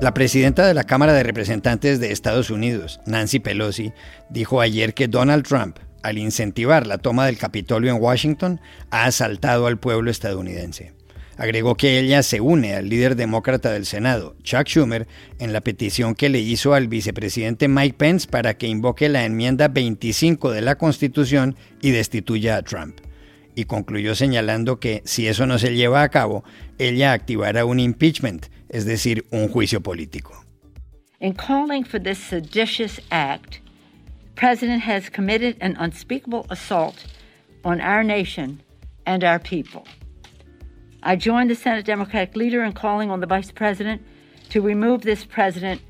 La presidenta de la Cámara de Representantes de Estados Unidos, Nancy Pelosi, dijo ayer que Donald Trump, al incentivar la toma del Capitolio en Washington, ha asaltado al pueblo estadounidense. Agregó que ella se une al líder demócrata del Senado, Chuck Schumer, en la petición que le hizo al vicepresidente Mike Pence para que invoque la enmienda 25 de la Constitución y destituya a Trump. Y concluyó señalando que si eso no se lleva a cabo, ella activará un impeachment, es decir, un juicio político. In calling for this seditious act, the President has committed an unspeakable assault on our nation and our people. I join the Senate Democratic leader in calling on the Vice President to remove this president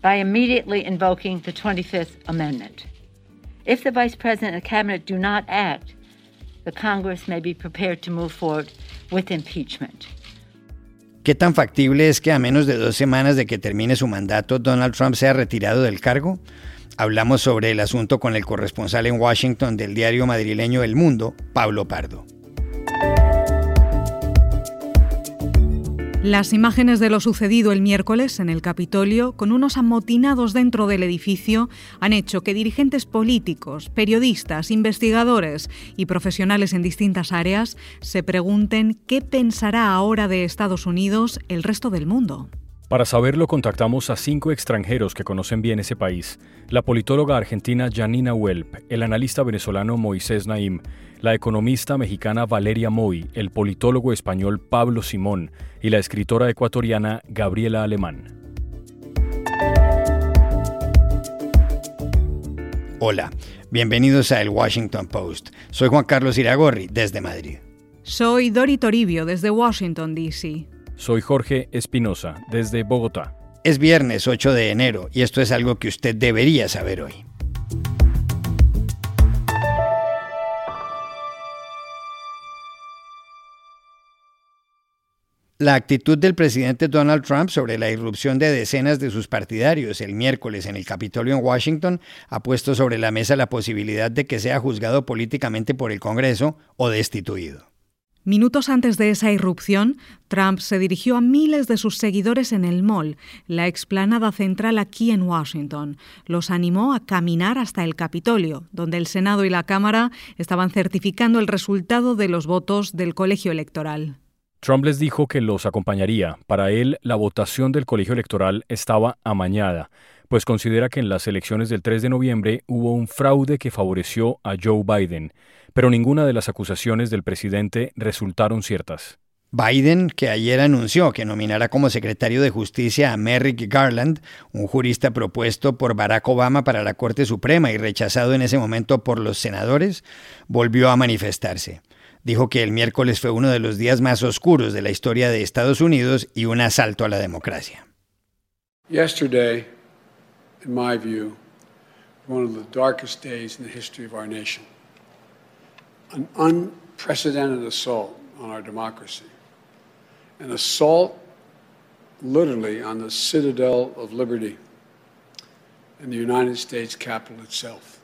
by immediately invoking the 25th Amendment. If the Vice President and Cabinet do not act, the Congress may be prepared to move forward with impeachment. ¿Qué tan factible es que a menos de dos semanas de que termine su mandato Donald Trump sea retirado del cargo? Hablamos sobre el asunto con el corresponsal en Washington del diario madrileño El Mundo, Pablo Pardo. Las imágenes de lo sucedido el miércoles en el Capitolio, con unos amotinados dentro del edificio, han hecho que dirigentes políticos, periodistas, investigadores y profesionales en distintas áreas se pregunten qué pensará ahora de Estados Unidos el resto del mundo. Para saberlo contactamos a cinco extranjeros que conocen bien ese país, la politóloga argentina Janina Welp, el analista venezolano Moisés Naim, la economista mexicana Valeria Moy, el politólogo español Pablo Simón y la escritora ecuatoriana Gabriela Alemán. Hola, bienvenidos a El Washington Post. Soy Juan Carlos Iragorri, desde Madrid. Soy Dori Toribio, desde Washington, D.C. Soy Jorge Espinosa, desde Bogotá. Es viernes 8 de enero y esto es algo que usted debería saber hoy. La actitud del presidente Donald Trump sobre la irrupción de decenas de sus partidarios el miércoles en el Capitolio en Washington ha puesto sobre la mesa la posibilidad de que sea juzgado políticamente por el Congreso o destituido. Minutos antes de esa irrupción, Trump se dirigió a miles de sus seguidores en el Mall, la explanada central aquí en Washington. Los animó a caminar hasta el Capitolio, donde el Senado y la Cámara estaban certificando el resultado de los votos del colegio electoral. Trump les dijo que los acompañaría. Para él, la votación del colegio electoral estaba amañada, pues considera que en las elecciones del 3 de noviembre hubo un fraude que favoreció a Joe Biden pero ninguna de las acusaciones del presidente resultaron ciertas. Biden, que ayer anunció que nominará como secretario de Justicia a Merrick Garland, un jurista propuesto por Barack Obama para la Corte Suprema y rechazado en ese momento por los senadores, volvió a manifestarse. Dijo que el miércoles fue uno de los días más oscuros de la historia de Estados Unidos y un asalto a la democracia. Yesterday, in my view, one of the darkest days in the history of our nation. an unprecedented assault on our democracy, an assault literally on the citadel of liberty in the United States Capitol itself.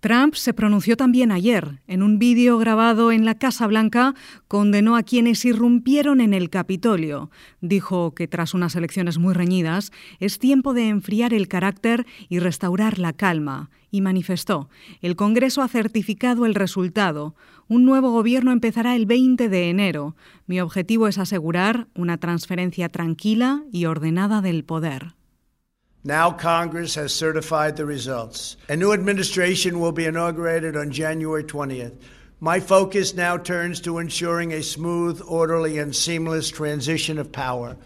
Trump se pronunció también ayer. En un vídeo grabado en la Casa Blanca, condenó a quienes irrumpieron en el Capitolio. Dijo que tras unas elecciones muy reñidas, es tiempo de enfriar el carácter y restaurar la calma. Y manifestó, el Congreso ha certificado el resultado. Un nuevo gobierno empezará el 20 de enero. Mi objetivo es asegurar una transferencia tranquila y ordenada del poder. Now Congress has certified the results. A new administration will be inaugurated on January 20th. My focus now turns to ensuring a smooth, orderly, and seamless transition of power.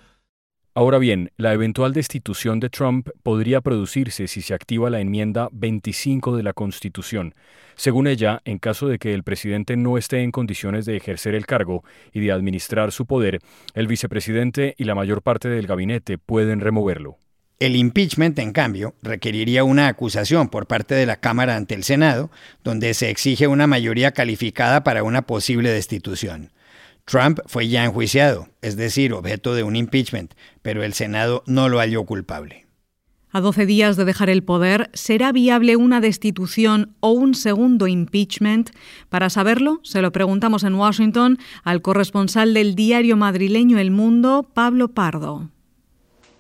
Ahora bien, la eventual destitución de Trump podría producirse si se activa la enmienda 25 de la Constitución. Según ella, en caso de que el presidente no esté en condiciones de ejercer el cargo y de administrar su poder, el vicepresidente y la mayor parte del gabinete pueden removerlo. El impeachment, en cambio, requeriría una acusación por parte de la Cámara ante el Senado, donde se exige una mayoría calificada para una posible destitución. Trump fue ya enjuiciado, es decir, objeto de un impeachment, pero el Senado no lo halló culpable. A 12 días de dejar el poder, ¿será viable una destitución o un segundo impeachment? Para saberlo, se lo preguntamos en Washington al corresponsal del diario madrileño El Mundo, Pablo Pardo.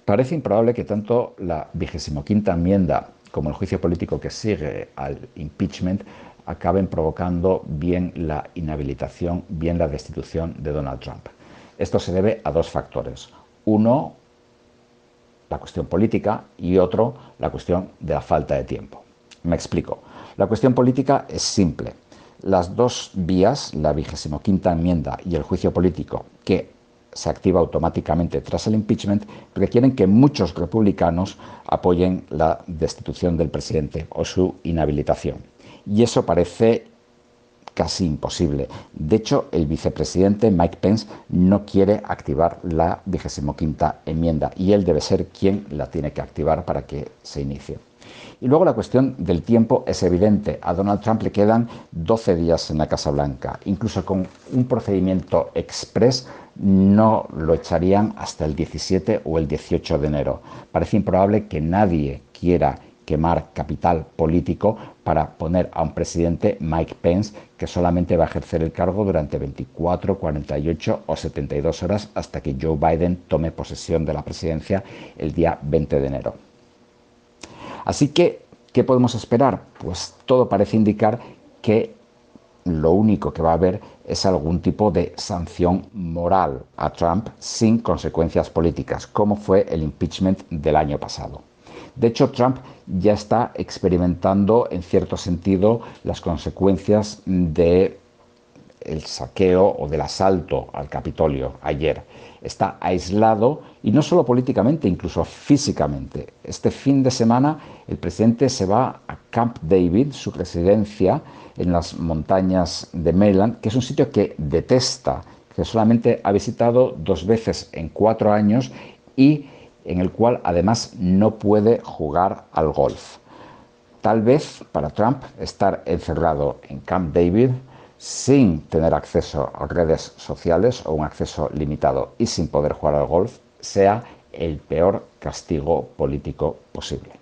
Parece improbable que tanto la quinta enmienda como el juicio político que sigue al impeachment acaben provocando bien la inhabilitación, bien la destitución de Donald Trump. Esto se debe a dos factores. Uno, la cuestión política y otro, la cuestión de la falta de tiempo. Me explico. La cuestión política es simple. Las dos vías, la vigésimo quinta enmienda y el juicio político, que se activa automáticamente tras el impeachment, requieren que muchos republicanos apoyen la destitución del presidente o su inhabilitación. Y eso parece casi imposible. De hecho, el vicepresidente Mike Pence no quiere activar la vigésimo quinta enmienda y él debe ser quien la tiene que activar para que se inicie. Y luego la cuestión del tiempo es evidente. A Donald Trump le quedan 12 días en la Casa Blanca. Incluso con un procedimiento express no lo echarían hasta el 17 o el 18 de enero. Parece improbable que nadie quiera quemar capital político para poner a un presidente, Mike Pence, que solamente va a ejercer el cargo durante 24, 48 o 72 horas hasta que Joe Biden tome posesión de la presidencia el día 20 de enero. Así que, ¿qué podemos esperar? Pues todo parece indicar que lo único que va a haber es algún tipo de sanción moral a Trump sin consecuencias políticas, como fue el impeachment del año pasado. De hecho, Trump ya está experimentando, en cierto sentido, las consecuencias de el saqueo o del asalto al Capitolio ayer. Está aislado y no solo políticamente, incluso físicamente. Este fin de semana el presidente se va a Camp David, su residencia en las montañas de Maryland, que es un sitio que detesta, que solamente ha visitado dos veces en cuatro años y en el cual además no puede jugar al golf. Tal vez para Trump estar encerrado en Camp David sin tener acceso a redes sociales o un acceso limitado y sin poder jugar al golf sea el peor castigo político posible.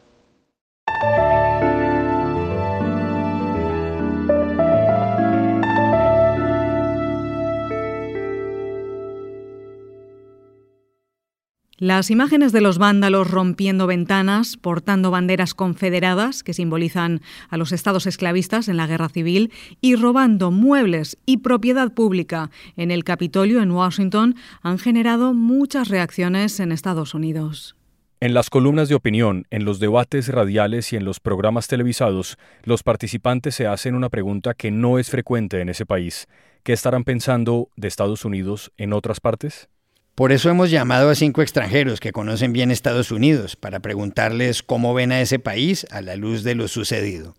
Las imágenes de los vándalos rompiendo ventanas, portando banderas confederadas que simbolizan a los estados esclavistas en la guerra civil y robando muebles y propiedad pública en el Capitolio en Washington han generado muchas reacciones en Estados Unidos. En las columnas de opinión, en los debates radiales y en los programas televisados, los participantes se hacen una pregunta que no es frecuente en ese país. ¿Qué estarán pensando de Estados Unidos en otras partes? Por eso hemos llamado a cinco extranjeros que conocen bien Estados Unidos para preguntarles cómo ven a ese país a la luz de lo sucedido.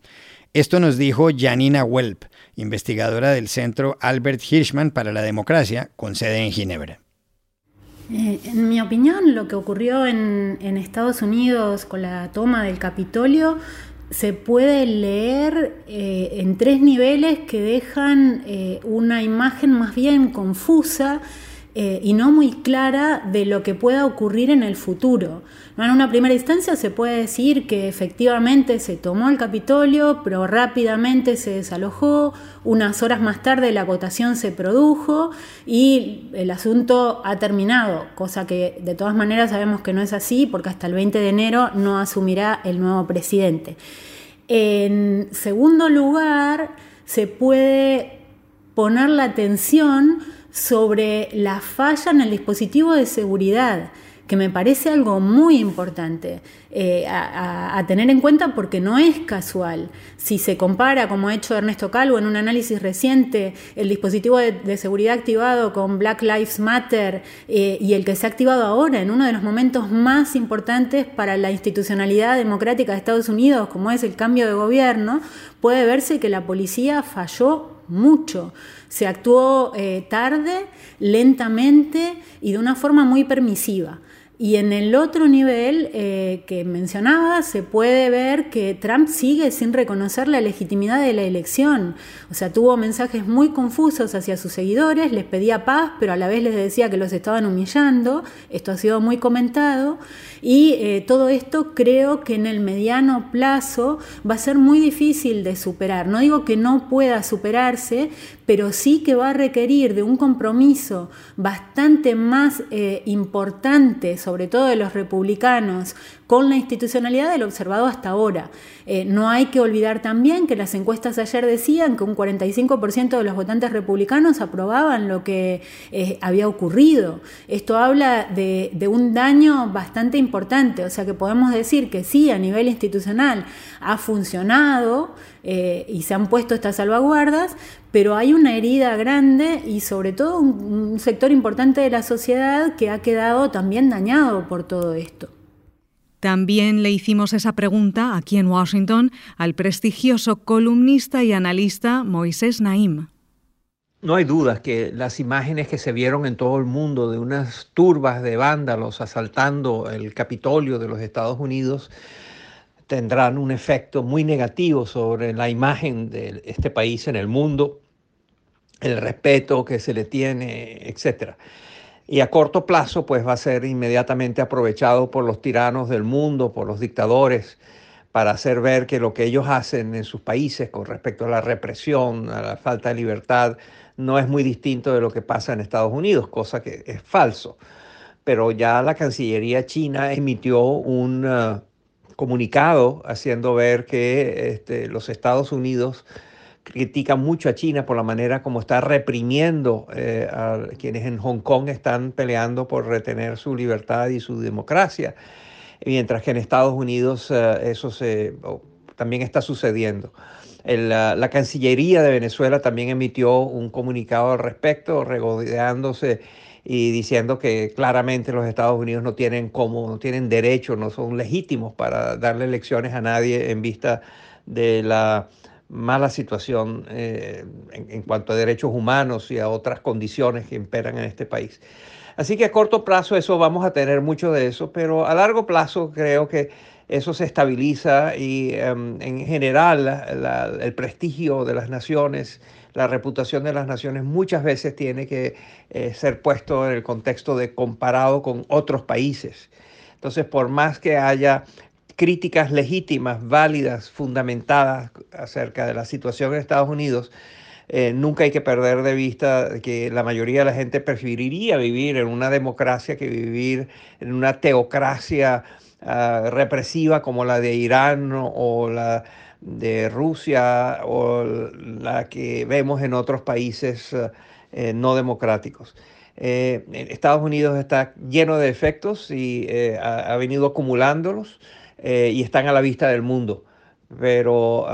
Esto nos dijo Janina Welp, investigadora del Centro Albert Hirschman para la Democracia, con sede en Ginebra. Eh, en mi opinión, lo que ocurrió en, Estados Unidos con la toma del Capitolio se puede leer eh, en tres niveles que dejan eh, una imagen más bien confusa eh, y no muy clara de lo que pueda ocurrir en el futuro. En una primera instancia se puede decir que efectivamente se tomó el Capitolio, pero rápidamente se desalojó, unas horas más tarde la votación se produjo y el asunto ha terminado, cosa que de todas maneras sabemos que no es así porque hasta el 20 de enero no asumirá el nuevo presidente. En segundo lugar, se puede poner la atención sobre la falla en el dispositivo de seguridad, que me parece algo muy importante eh, a, tener en cuenta porque no es casual. Si se compara, como ha hecho Ernesto Calvo en un análisis reciente, el dispositivo de, seguridad activado con Black Lives Matter eh, y el que se ha activado ahora en uno de los momentos más importantes para la institucionalidad democrática de Estados Unidos, como es el cambio de gobierno, puede verse que la policía falló mucho. Se actuó eh, tarde, lentamente y de una forma muy permisiva. Y en el otro nivel eh, que mencionaba, se puede ver que Trump sigue sin reconocer la legitimidad de la elección. O sea, tuvo mensajes muy confusos hacia sus seguidores, les pedía paz, pero a la vez les decía que los estaban humillando. Esto ha sido muy comentado. Y eh, todo esto creo que en el mediano plazo va a ser muy difícil de superar. No digo que no pueda superarse, pero sí que va a requerir de un compromiso bastante más eh, importante, sobre todo de los republicanos, con la institucionalidad del observado hasta ahora. Eh, no hay que olvidar también que las encuestas ayer decían que un 45% de los votantes republicanos aprobaban lo que eh, había ocurrido. Esto habla de, un daño bastante importante, o sea que podemos decir que sí, a nivel institucional ha funcionado eh, y se han puesto estas salvaguardas, pero hay una herida grande y sobre todo un sector importante de la sociedad que ha quedado también dañado por todo esto. También le hicimos esa pregunta aquí en Washington al prestigioso columnista y analista Moisés Naim. No hay dudas que las imágenes que se vieron en todo el mundo de unas turbas de vándalos asaltando el Capitolio de los Estados Unidos tendrán un efecto muy negativo sobre la imagen de este país en el mundo, el respeto que se le tiene, etcétera y a corto plazo pues va a ser inmediatamente aprovechado por los tiranos del mundo, por los dictadores, para hacer ver que lo que ellos hacen en sus países con respecto a la represión, a la falta de libertad, no es muy distinto de lo que pasa en Estados Unidos, cosa que es falso. Pero ya la Cancillería china emitió un uh, comunicado haciendo ver que este, los Estados Unidos critica mucho a China por la manera como está reprimiendo eh, a quienes en Hong Kong están peleando por retener su libertad y su democracia, mientras que en Estados Unidos eh, eso se, también está sucediendo. la, Cancillería de Venezuela también emitió un comunicado al respecto, regodeándose y diciendo que claramente los Estados Unidos no tienen como, no tienen derecho, no son legítimos para darle lecciones a nadie en vista de la mala situación eh, en, cuanto a derechos humanos y a otras condiciones que imperan en este país. Así que a corto plazo eso vamos a tener mucho de eso, pero a largo plazo creo que eso se estabiliza y em, en general el prestigio de las naciones, la reputación de las naciones muchas veces tiene que eh, ser puesto en el contexto de comparado con otros países. Entonces, por más que haya críticas legítimas, válidas, fundamentadas acerca de la situación en Estados Unidos, eh, nunca hay que perder de vista que la mayoría de la gente preferiría vivir en una democracia que vivir en una teocracia ah, represiva como la de Irán o la de Rusia o la que vemos en otros países eh, no democráticos. Eh, Estados Unidos está lleno de efectos y ha venido acumulándolos. Eh, y están a la vista del mundo. Pero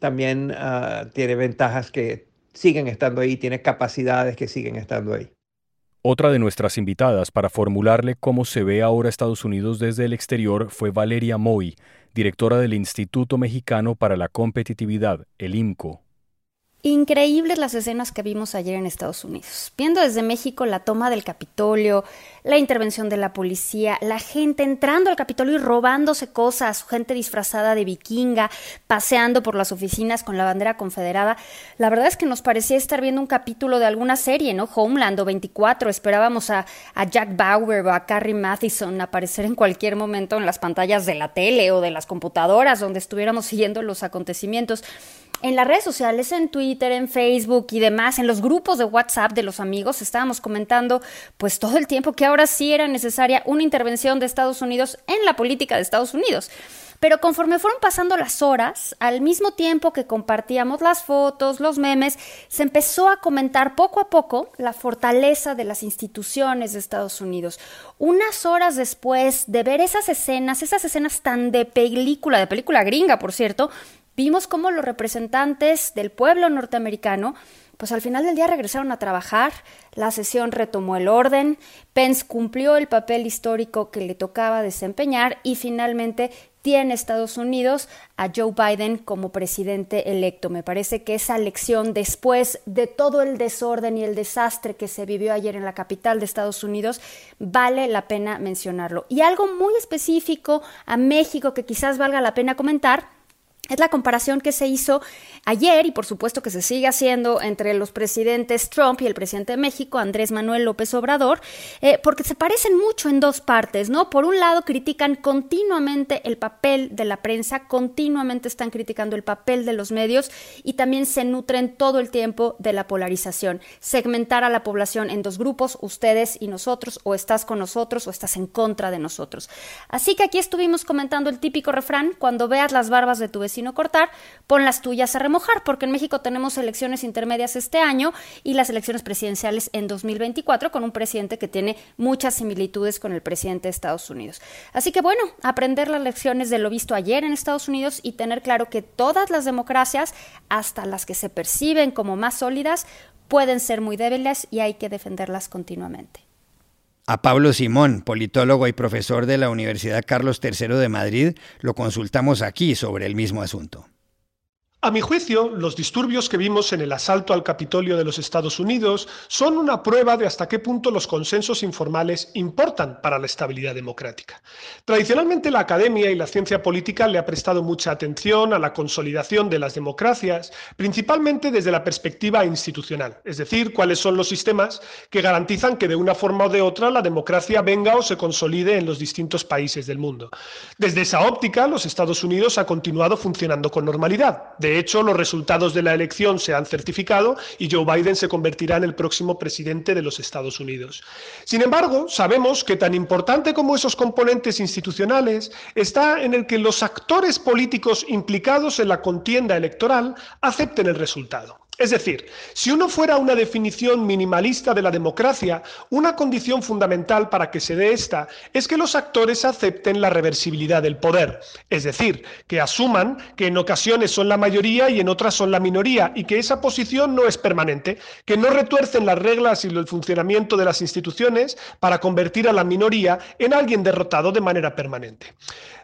también ah, tiene ventajas que siguen estando ahí, tiene capacidades que siguen estando ahí. Otra de nuestras invitadas para formularle cómo se ve ahora Estados Unidos desde el exterior fue Valeria Moy, directora del Instituto Mexicano para la Competitividad, el IMCO. Increíbles las escenas que vimos ayer en Estados Unidos. Viendo desde México la toma del Capitolio, la intervención de la policía, la gente entrando al Capitolio y robándose cosas, gente disfrazada de vikinga, paseando por las oficinas con la bandera confederada. La verdad es que nos parecía estar viendo un capítulo de alguna serie, ¿no? Homeland o 24. Esperábamos a, a Jack Bauer o a Carrie Mathison aparecer en cualquier momento en las pantallas de la tele o de las computadoras donde estuviéramos siguiendo los acontecimientos en las redes sociales, en Twitter, en Facebook y demás, en los grupos de WhatsApp de los amigos, estábamos comentando pues todo el tiempo que ahora sí era necesaria una intervención de Estados Unidos en la política de Estados Unidos. Pero conforme fueron pasando las horas, al mismo tiempo que compartíamos las fotos, los memes, se empezó a comentar poco a poco la fortaleza de las instituciones de Estados Unidos. Unas horas después de ver esas escenas, esas escenas tan de película, de película gringa, por cierto, vimos cómo los representantes del pueblo norteamericano pues al final del día regresaron a trabajar, la sesión retomó el orden, Pence cumplió el papel histórico que le tocaba desempeñar y finalmente tiene Estados Unidos a Joe Biden como presidente electo. Me parece que esa elección, después de todo el desorden y el desastre que se vivió ayer en la capital de Estados Unidos, vale la pena mencionarlo. Y algo muy específico a México que quizás valga la pena comentar Es la comparación que se hizo ayer y por supuesto que se sigue haciendo entre los presidentes Trump y el presidente de México, Andrés Manuel López Obrador, eh, porque se parecen mucho en dos partes, ¿no? Por un lado, critican continuamente el papel de la prensa, continuamente están criticando el papel de los medios y también se nutren todo el tiempo de la polarización. Segmentar a la población en dos grupos, ustedes y nosotros, o estás con nosotros o estás en contra de nosotros. Así que aquí estuvimos comentando el típico refrán, cuando veas las barbas de tu vecino sino cortar, pon las tuyas a remojar, porque en México tenemos elecciones intermedias este año y las elecciones presidenciales en 2024 con un presidente que tiene muchas similitudes con el presidente de Estados Unidos. Así que bueno, aprender las lecciones de lo visto ayer en Estados Unidos y tener claro que todas las democracias, hasta las que se perciben como más sólidas, pueden ser muy débiles y hay que defenderlas continuamente. A Pablo Simón, politólogo y profesor de la Universidad Carlos III de Madrid, lo consultamos aquí sobre el mismo asunto. A mi juicio, los disturbios que vimos en el asalto al Capitolio de los Estados Unidos son una prueba de hasta qué punto los consensos informales importan para la estabilidad democrática. Tradicionalmente la academia y la ciencia política le ha prestado mucha atención a la consolidación de las democracias, principalmente desde la perspectiva institucional, es decir, cuáles son los sistemas que garantizan que de una forma o de otra la democracia venga o se consolide en los distintos países del mundo. Desde esa óptica, los Estados Unidos ha continuado funcionando con normalidad. De hecho, los resultados de la elección se han certificado y Joe Biden se convertirá en el próximo presidente de los Estados Unidos. Sin embargo, sabemos que tan importante como esos componentes institucionales está en el que los actores políticos implicados en la contienda electoral acepten el resultado. Es decir, si uno fuera una definición minimalista de la democracia, una condición fundamental para que se dé esta es que los actores acepten la reversibilidad del poder, es decir, que asuman que en ocasiones son la mayoría y en otras son la minoría y que esa posición no es permanente, que no retuercen las reglas y el funcionamiento de las instituciones para convertir a la minoría en alguien derrotado de manera permanente.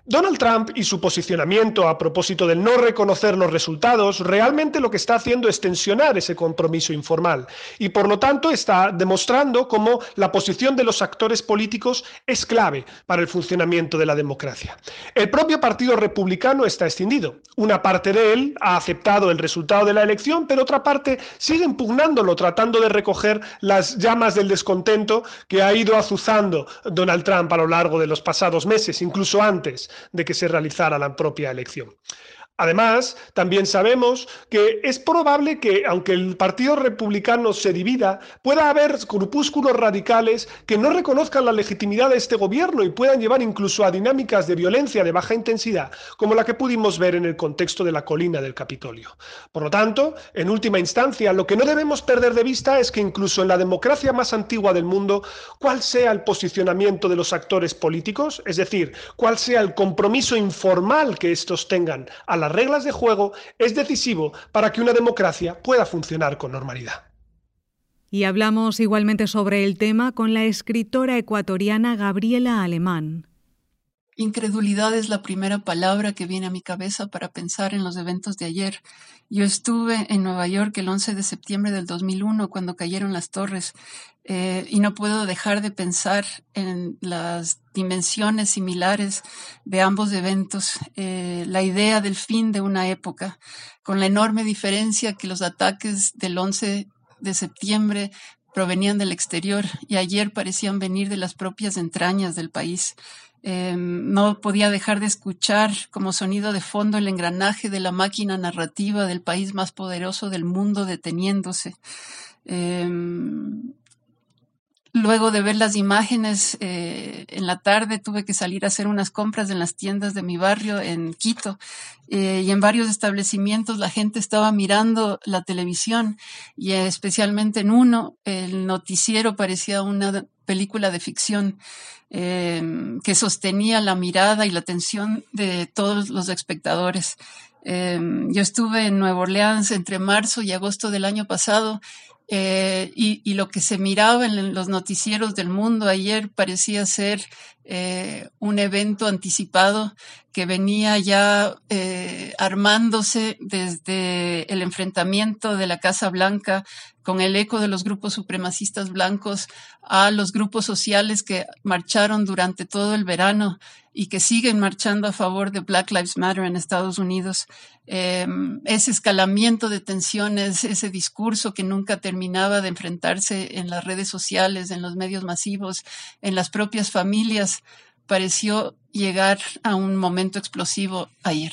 Donald Trump y su posicionamiento a propósito del no reconocer los resultados realmente lo que está haciendo es tensionar ese compromiso informal y por lo tanto está demostrando cómo la posición de los actores políticos es clave para el funcionamiento de la democracia. El propio Partido Republicano está extendido. Una parte de él ha aceptado el resultado de la elección, pero otra parte sigue impugnándolo, tratando de recoger las llamas del descontento que ha ido azuzando Donald Trump a lo largo de los pasados meses, incluso antes de que se realizara la propia elección. Además, también sabemos que es probable que, aunque el Partido Republicano se divida, pueda haber grupúsculos radicales que no reconozcan la legitimidad de este gobierno y puedan llevar incluso a dinámicas de violencia de baja intensidad, como la que pudimos ver en el contexto de la colina del Capitolio. Por lo tanto, en última instancia, lo que no debemos perder de vista es que incluso en la democracia más antigua del mundo, cuál sea el posicionamiento de los actores políticos, es decir, cuál sea el compromiso informal que estos tengan a las reglas de juego es decisivo para que una democracia pueda funcionar con normalidad. Y hablamos igualmente sobre el tema con la escritora ecuatoriana Gabriela Alemán. Incredulidad es la primera palabra que viene a mi cabeza para pensar en los eventos de ayer. Yo estuve en Nueva York el 11 de septiembre del 2001 cuando cayeron las torres eh, y no puedo dejar de pensar en las dimensiones similares de ambos eventos, eh, la idea del fin de una época, con la enorme diferencia que los ataques del 11 de septiembre provenían del exterior y ayer parecían venir de las propias entrañas del país. Em, no podía dejar de escuchar como sonido de fondo el engranaje de la máquina narrativa del país más poderoso del mundo deteniéndose. Em, luego de ver las imágenes eh, en la tarde tuve que salir a hacer unas compras en las tiendas de mi barrio en Quito eh, y en varios establecimientos la gente estaba mirando la televisión y especialmente en uno el noticiero parecía una película de ficción em, que sostenía la mirada y la atención de todos los espectadores. Em, yo estuve en Nueva Orleans entre marzo y agosto del año pasado eh, y, lo que se miraba en los noticieros del mundo ayer parecía ser eh, un evento anticipado que venía ya eh, armándose desde el enfrentamiento de la Casa Blanca con el eco de los grupos supremacistas blancos a los grupos sociales que marcharon durante todo el verano y que siguen marchando a favor de Black Lives Matter en Estados Unidos. Em, ese escalamiento de tensiones, ese discurso que nunca terminaba de enfrentarse en las redes sociales, en los medios masivos, en las propias familias, pareció llegar a un momento explosivo ayer.